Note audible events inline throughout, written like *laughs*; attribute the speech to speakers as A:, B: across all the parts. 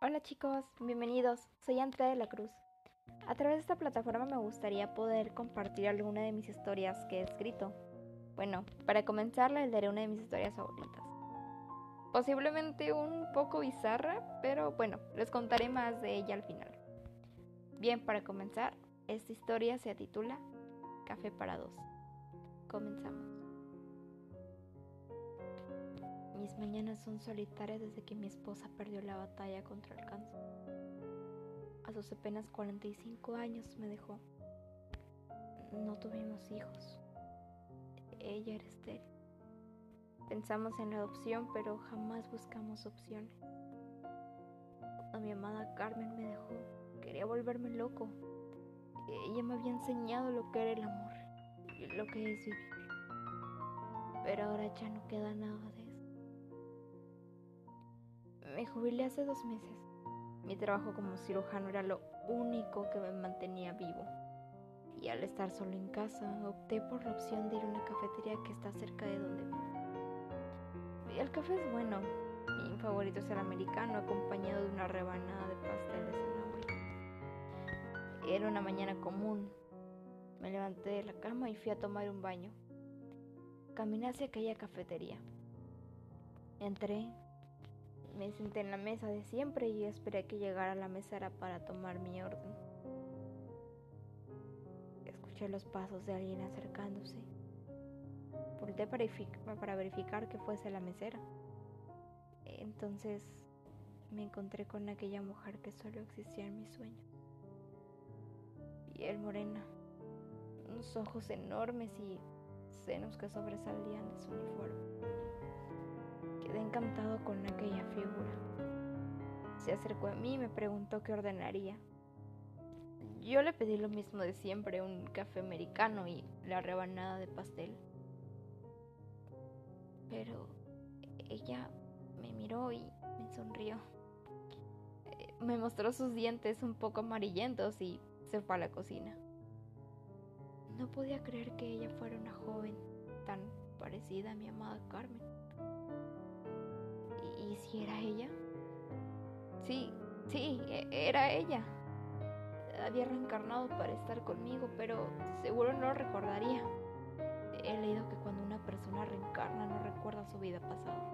A: Hola chicos, bienvenidos. Soy Andrea de la Cruz. A través de esta plataforma me gustaría poder compartir alguna de mis historias que he escrito. Bueno, para comenzar les daré una de mis historias favoritas. Posiblemente un poco bizarra, pero bueno, les contaré más de ella al final. Bien, para comenzar, esta historia se titula Café para dos. Comenzamos. Mis mañanas son solitarias desde que mi esposa perdió la batalla contra el cáncer. A sus apenas 45 años me dejó. No tuvimos hijos. Ella era estéril. Pensamos en la adopción, pero jamás buscamos opciones. Cuando mi amada Carmen me dejó, quería volverme loco. Ella me había enseñado lo que era el amor y lo que es vivir. Pero ahora ya no queda nada de. Me jubilé hace dos meses. Mi trabajo como cirujano era lo único que me mantenía vivo. Y al estar solo en casa, opté por la opción de ir a una cafetería que está cerca de donde vivo. El café es bueno. Mi favorito es el americano, acompañado de una rebanada de pastel de zanahoria. Era una mañana común. Me levanté de la cama y fui a tomar un baño. Caminé hacia aquella cafetería. Entré, me senté en la mesa de siempre y esperé que llegara la mesera para tomar mi orden. Escuché los pasos de alguien acercándose. Volté para verificar que fuese la mesera. Entonces me encontré con aquella mujer que solo existía en mis sueños. Piel morena, unos ojos enormes y senos que sobresalían de su uniforme. Quedé encantado con aquella figura. Se acercó a mí y me preguntó qué ordenaría. Yo le pedí lo mismo de siempre, un café americano y la rebanada de pastel. Pero ella me miró y me sonrió. Me mostró sus dientes un poco amarillentos y se fue a la cocina. No podía creer que ella fuera una joven tan parecida a mi amada Carmen. ¿Y si era ella? Sí, sí, e, era ella. Había reencarnado para estar conmigo, pero seguro no lo recordaría. He leído que cuando una persona reencarna no recuerda su vida pasada.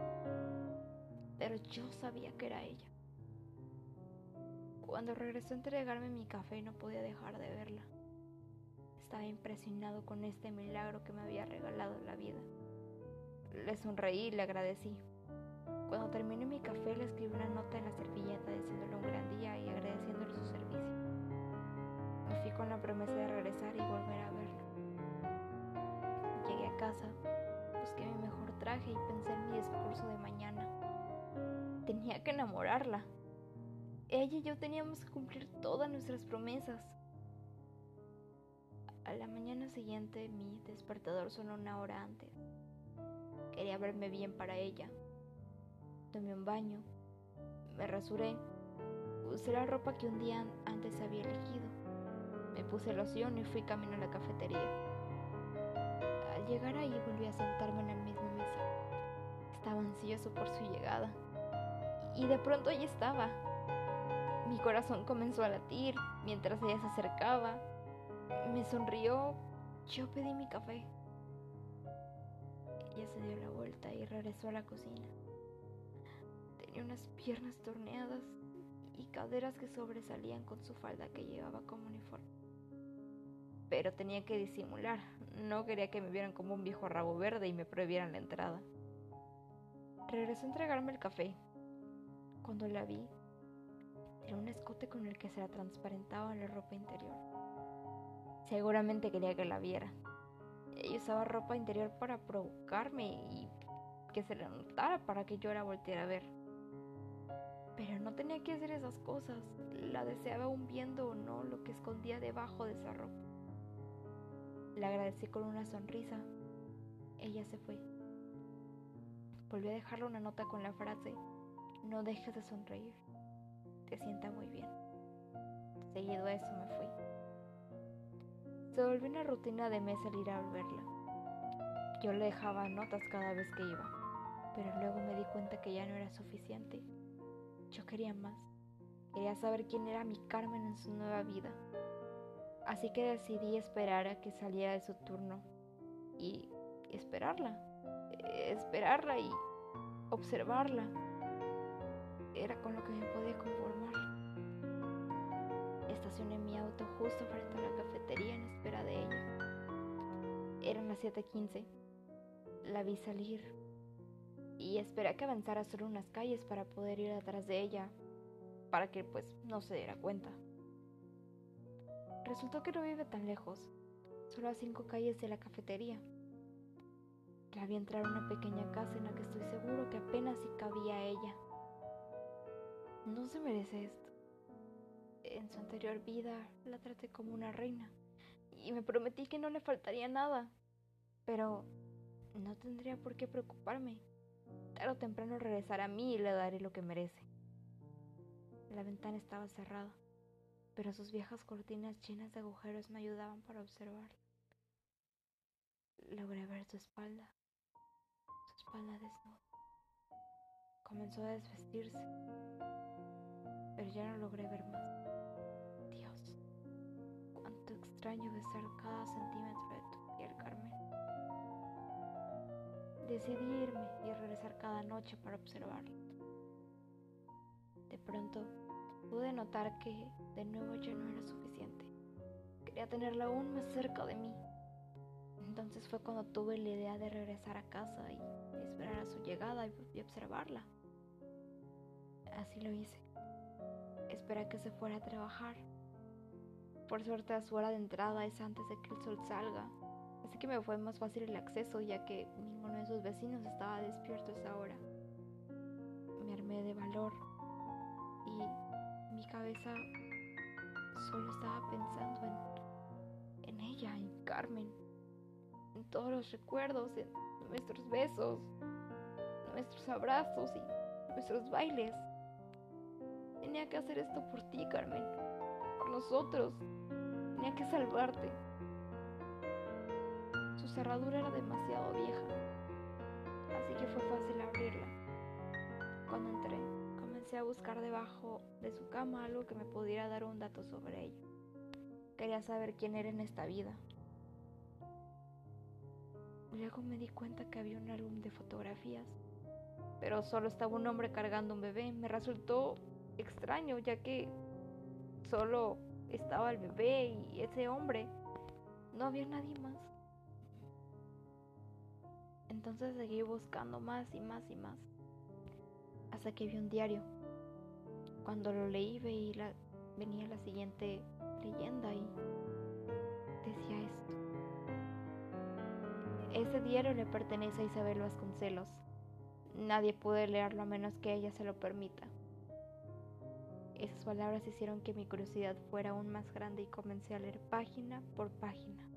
A: Pero yo sabía que era ella. Cuando regresó a entregarme mi café no podía dejar de verla. Estaba impresionado con este milagro que me había regalado la vida. Le sonreí y le agradecí. Cuando terminé mi café le escribí una nota en la servilleta deseándole un gran día y agradeciéndole su servicio. Me fui con la promesa de regresar y volver a verla. Llegué a casa, busqué mi mejor traje y pensé en mi discurso de mañana. Tenía que enamorarla. Ella y yo teníamos que cumplir todas nuestras promesas. A la mañana siguiente mi despertador sonó una hora antes. Quería verme bien para ella, tomé un baño, me rasuré, usé la ropa que un día antes había elegido, me puse loción y fui camino a la cafetería. Al llegar ahí volví a sentarme en la misma mesa. Estaba ansioso por su llegada. Y de pronto allí estaba. Mi corazón comenzó a latir mientras ella se acercaba. Me sonrió. Yo pedí mi café. Ella se dio la vuelta y regresó a la cocina. Tenía unas piernas torneadas y caderas que sobresalían con su falda que llevaba como uniforme. Pero tenía que disimular, no quería que me vieran como un viejo rabo verde y me prohibieran la entrada. Regresó a entregarme el café. Cuando la vi, era un escote con el que se la transparentaba la ropa interior. Seguramente quería que la viera. Ella usaba ropa interior para provocarme y que se la notara para que yo la volteara a ver. Pero no tenía que hacer esas cosas. La deseaba aún viendo o no lo que escondía debajo de esa ropa. Le agradecí con una sonrisa. Ella se fue. Volví a dejarle una nota con la frase, no dejes de sonreír. Te sienta muy bien. Seguido a eso me fui. Se volvió una rutina de mes el ir a verla. Yo le dejaba notas cada vez que iba, pero luego me di cuenta que ya no era suficiente. Yo quería más. Quería saber quién era mi Carmen en su nueva vida. Así que decidí esperar a que saliera de su turno y esperarla, esperarla y observarla. Era con lo que me podía conformar. Estacioné mi auto justo frente a la cafetería en espera de ella. Eran las 7:15. La vi salir y esperé a que avanzara solo unas calles para poder ir atrás de ella, para que pues no se diera cuenta. Resultó que no vive tan lejos, solo a cinco calles de la cafetería. La vi entrar a una pequeña casa en la que estoy seguro que apenas si cabía ella. No se merece esto. En su anterior vida la traté como una reina y me prometí que no le faltaría nada. Pero no tendría por qué preocuparme. Tarde o temprano regresará a mí y le daré lo que merece. La ventana estaba cerrada pero sus viejas cortinas llenas de agujeros me ayudaban para observarla. Logré ver su espalda, su espalda desnuda. Comenzó a desvestirse, pero ya no logré ver más. Dios, cuánto extraño besar cada centímetro Decidí irme y regresar cada noche para observarla. De pronto, pude notar que de nuevo ya no era suficiente. Quería tenerla aún más cerca de mí. Entonces fue cuando tuve la idea de regresar a casa y esperar a su llegada y observarla. Así lo hice. Esperé a que se fuera a trabajar. Por suerte su hora de entrada es antes de que el sol salga, así que me fue más fácil el acceso ya que ninguno de sus vecinos estaba despierto a esa hora. Me armé de valor y mi cabeza solo estaba pensando en, en ella, en Carmen, en todos los recuerdos, en nuestros besos, nuestros abrazos y nuestros bailes. Tenía que hacer esto por ti, Carmen, por nosotros. Tenía que salvarte. Su cerradura era demasiado vieja, así que fue fácil abrirla. Cuando entré, a buscar debajo de su cama algo que me pudiera dar un dato sobre ella. Quería saber quién era en esta vida. Luego me di cuenta que había un álbum de fotografías, pero solo estaba un hombre cargando un bebé. Me resultó extraño ya que solo estaba el bebé y ese hombre. No había nadie más. Entonces seguí buscando más y más y más. Hasta que vi un diario cuando lo leí veía venía la siguiente leyenda y decía esto. Ese diario le pertenece a Isabel Vasconcelos. Nadie puede leerlo a menos que ella se lo permita. Esas palabras hicieron que mi curiosidad fuera aún más grande y comencé a leer página por página.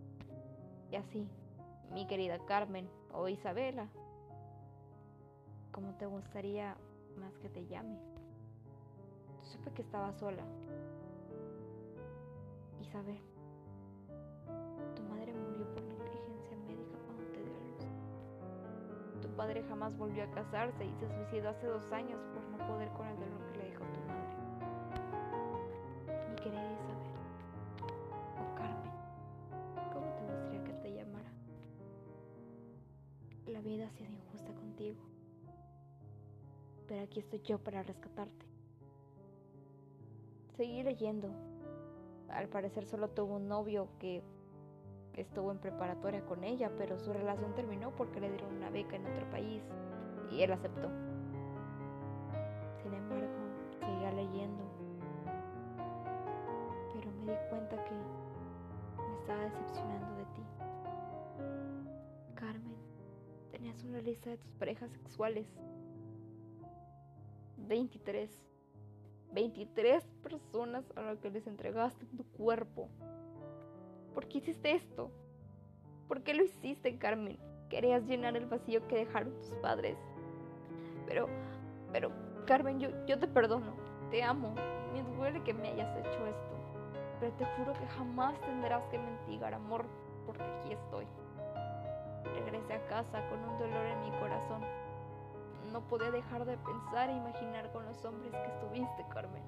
A: Y así, mi querida Carmen o Isabela, como te gustaría más que te llame. Supe que estaba sola. Isabel, tu madre murió por negligencia médica cuando te dio a luz. Tu padre jamás volvió a casarse y se suicidó hace dos años por no poder con el dolor que le dejó vida ha sido injusta contigo, pero aquí estoy yo para rescatarte. Seguí leyendo. Al parecer solo tuvo un novio que estuvo en preparatoria con ella, pero su relación terminó porque le dieron una beca en otro país y él aceptó. Una lista de tus parejas sexuales. 23. 23 personas a las que les entregaste tu cuerpo. ¿Por qué hiciste esto? ¿Por qué lo hiciste, Carmen? Querías llenar el vacío que dejaron tus padres. Pero, pero, Carmen, yo, yo te perdono, te amo. Me duele que me hayas hecho esto. Pero te juro que jamás tendrás que mendigar amor, porque aquí estoy. Regresé a casa con un dolor en mi corazón no podía dejar de pensar e imaginar con los hombres que estuviste, Carmen.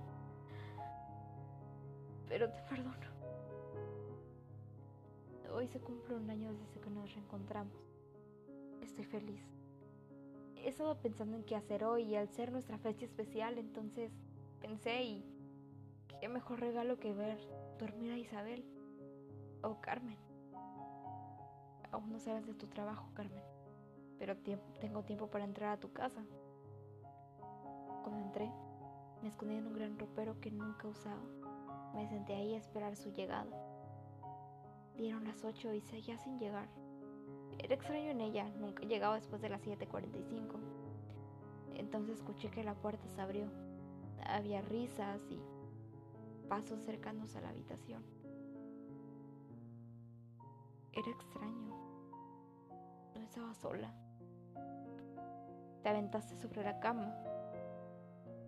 A: pero te perdono. Hoy se cumple un año desde que nos reencontramos. Estoy feliz. He estado pensando en qué hacer hoy y al ser nuestra fecha especial, entonces pensé y qué mejor regalo que ver dormir a Isabel o Carmen. Aún no sabes de tu trabajo, Carmen, pero tengo tiempo para entrar a tu casa. Cuando entré, me escondí en un gran ropero que nunca usaba. Me senté ahí a esperar su llegada. Dieron las ocho y seguía sin llegar. Era extraño en ella, nunca llegaba después de las 7.45. Entonces escuché que la puerta se abrió. Había risas y pasos cercanos a la habitación. Era extraño. Estaba sola. Te aventaste sobre la cama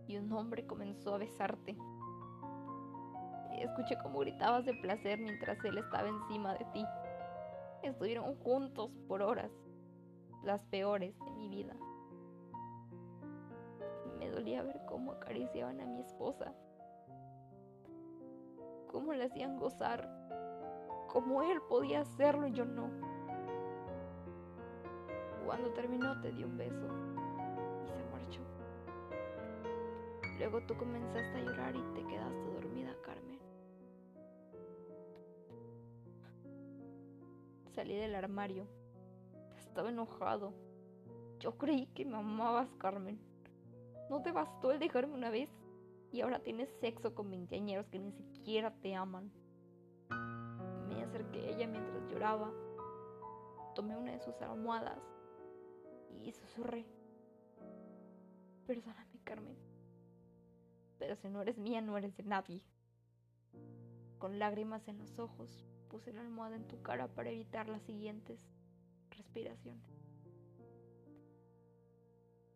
A: y un hombre comenzó a besarte. Escuché cómo gritabas de placer mientras él estaba encima de ti. Estuvieron juntos por horas, las peores de mi vida. Me dolía ver cómo acariciaban a mi esposa, cómo le hacían gozar, cómo él podía hacerlo y yo no. Cuando terminó te di un beso y se marchó. Luego tú comenzaste a llorar y te quedaste dormida, Carmen. Salí del armario. Estaba enojado. Yo creí que me amabas, Carmen. ¿No te bastó el dejarme una vez? Y ahora tienes sexo con veinteañeros que ni siquiera te aman. Me acerqué a ella mientras lloraba. Tomé una de sus almohadas y susurré. Perdóname, Carmen. Pero si no eres mía, no eres de nadie. Con lágrimas en los ojos, puse la almohada en tu cara para evitar las siguientes respiraciones.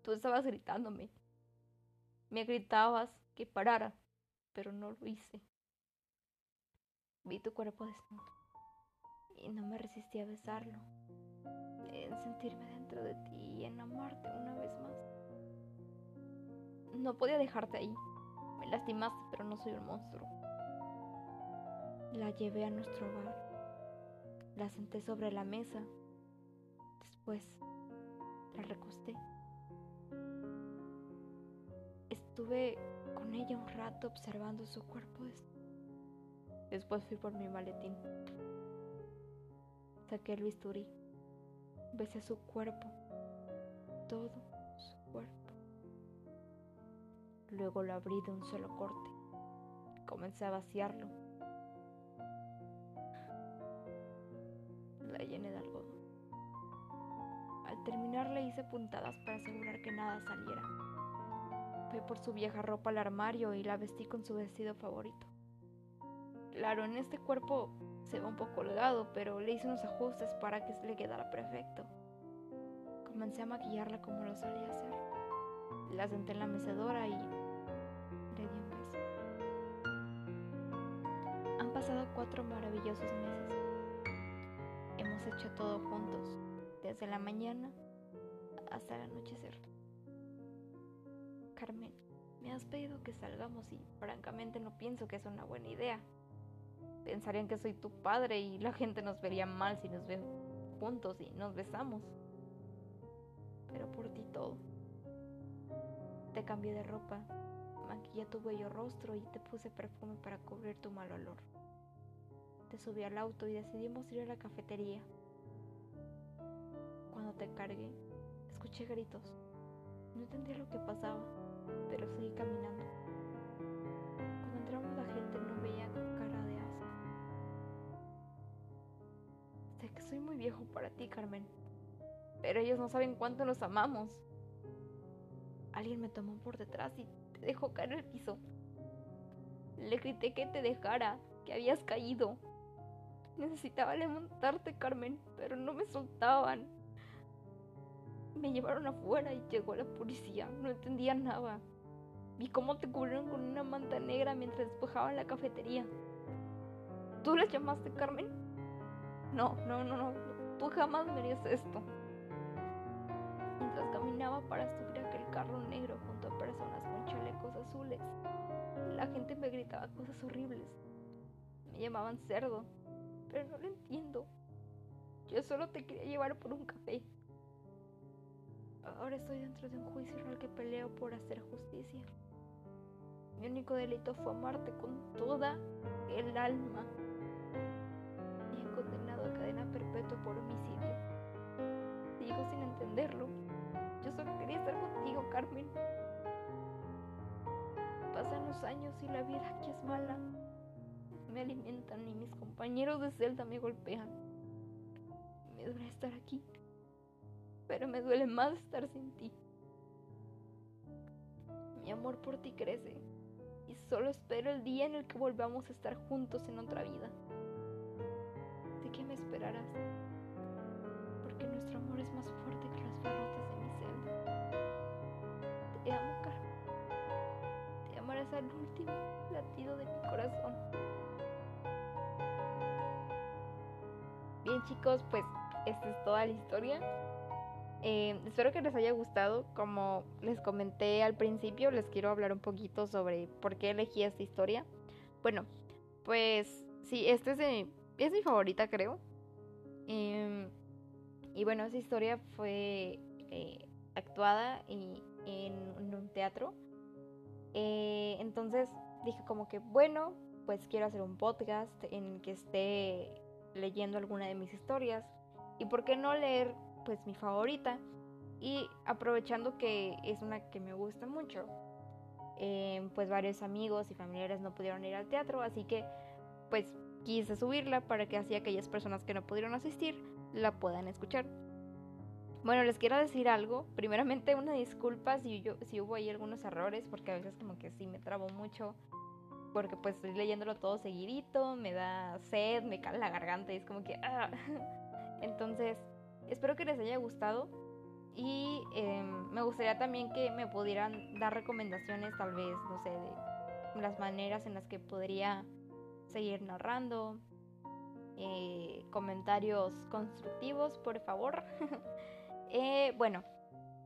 A: Tú estabas gritándome. Me gritabas que parara, pero no lo hice. Vi tu cuerpo desnudo y no me resistí a besarlo, en sentirme de ti y en amarte una vez más. No podía dejarte ahí. Me lastimaste, pero no soy un monstruo. La llevé a nuestro hogar. La senté sobre la mesa. Después la recosté. Estuve con ella un rato observando su cuerpo. Después fui por mi maletín. Saqué el bisturí. Besé su cuerpo. Todo su cuerpo. Luego lo abrí de un solo corte. Comencé a vaciarlo llené de algodón. Al terminar le hice puntadas para asegurar que nada saliera. Fui por su vieja ropa al armario y la vestí con su vestido favorito. Claro, en este cuerpo se ve un poco holgado, pero le hice unos ajustes para que le quedara perfecto. Comencé a maquillarla como lo solía hacer. La senté en la mecedora y le di un beso. Han pasado cuatro maravillosos meses hecho todo juntos, desde la mañana hasta el anochecer. Carmen, me has pedido que salgamos y francamente no pienso que es una buena idea. Pensarían que soy tu padre y la gente nos vería mal si nos ve juntos y nos besamos. Pero por ti todo. Te cambié de ropa, maquillé tu bello rostro y te puse perfume para cubrir tu mal olor. Te subí al auto y decidimos ir a la cafetería. Cuando te cargué, escuché gritos. No entendía lo que pasaba, pero seguí caminando. Cuando entramos la gente no veía que soy muy viejo para ti, Carmen, pero ellos no saben cuánto nos amamos. Alguien me tomó por detrás y te dejó caer al piso. Le grité que te dejara, que habías caído. Necesitaba levantarte, Carmen, pero no me soltaban. Me llevaron afuera y llegó la policía. No entendía nada. Vi cómo te cubrieron con una manta negra mientras despejaban la cafetería. ¿Tú les llamaste, Carmen? No, no, no, no. Tú jamás me harías esto. Mientras caminaba para subir aquel carro negro junto a personas con chalecos azules, la gente me gritaba cosas horribles. Me llamaban cerdo, pero no lo entiendo. Yo solo te quería llevar por un café. Ahora estoy dentro de un juicio en el que peleo por hacer justicia. Mi único delito fue amarte con toda el alma. Por homicidio. Sigo sin entenderlo. Yo solo quería estar contigo, Carmen. Pasan los años y la vida aquí es mala. Me alimentan y mis compañeros de celda me golpean. Me duele estar aquí, pero me duele más estar sin ti. Mi amor por ti crece y solo espero el día en el que volvamos a estar juntos en otra vida. ¿De qué me esperarás? Porque nuestro amor es más fuerte que las barrotes de mi celda. Te amo, Carmen. Te amarás al último latido de mi corazón. Bien chicos, pues esta es toda la historia. Eh, espero que les haya gustado. Como les comenté al principio, les quiero hablar un poquito sobre por qué elegí esta historia. Bueno, pues sí, esta es, es mi favorita, creo. Em, y bueno, esa historia fue eh, actuada en, un teatro. Eh, entonces dije como que, bueno, pues quiero hacer un podcast en el que esté leyendo alguna de mis historias. Y por qué no leer pues mi favorita. Y aprovechando que es una que me gusta mucho. Eh, pues varios amigos y familiares no pudieron ir al teatro. Así que pues quise subirla para que así aquellas personas que no pudieron asistir la puedan escuchar. Bueno, les quiero decir algo. Primeramente, una disculpa si, yo, si hubo ahí algunos errores, porque a veces como que sí me trabo mucho porque pues estoy leyéndolo todo seguidito, me da sed, me cala la garganta y es como que... Ah. *laughs* Entonces, espero que les haya gustado y em, me gustaría también que me pudieran dar recomendaciones tal vez, no sé, de las maneras en las que podría seguir narrando, eh, comentarios constructivos, por favor. *laughs* eh, bueno,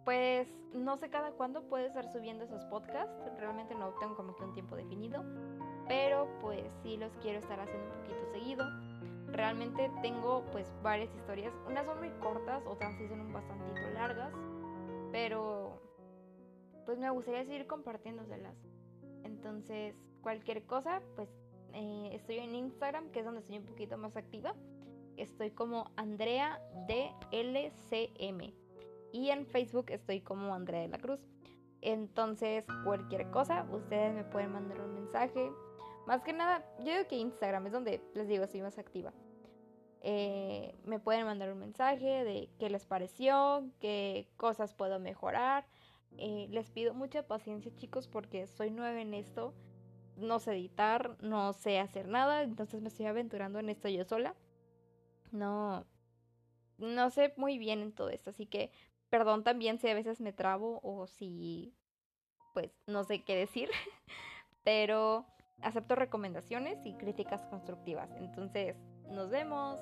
A: pues no sé cada cuándo puede estar subiendo esos podcasts, realmente no tengo como que un tiempo definido, pero pues sí los quiero estar haciendo un poquito seguido. Realmente tengo pues varias historias, unas son muy cortas, otras sí son un bastantito largas, pero pues me gustaría seguir compartiéndoselas. Entonces, cualquier cosa, pues eh, estoy en Instagram, que es donde estoy un poquito más activa. Estoy como Andrea DLCM. Y en Facebook estoy como Andrea de la Cruz. Entonces, cualquier cosa, ustedes me pueden mandar un mensaje. Más que nada, yo digo que Instagram es donde les digo, estoy más activa. Eh, me pueden mandar un mensaje de qué les pareció, qué cosas puedo mejorar. Eh, les pido mucha paciencia, chicos, porque soy nueva en esto. No sé editar, no sé hacer nada, entonces me estoy aventurando en esto yo sola. No, no sé muy bien en todo esto, así que Perdón también si a veces me trabo o si pues no sé qué decir, *laughs* pero acepto recomendaciones y críticas constructivas. Entonces, nos vemos.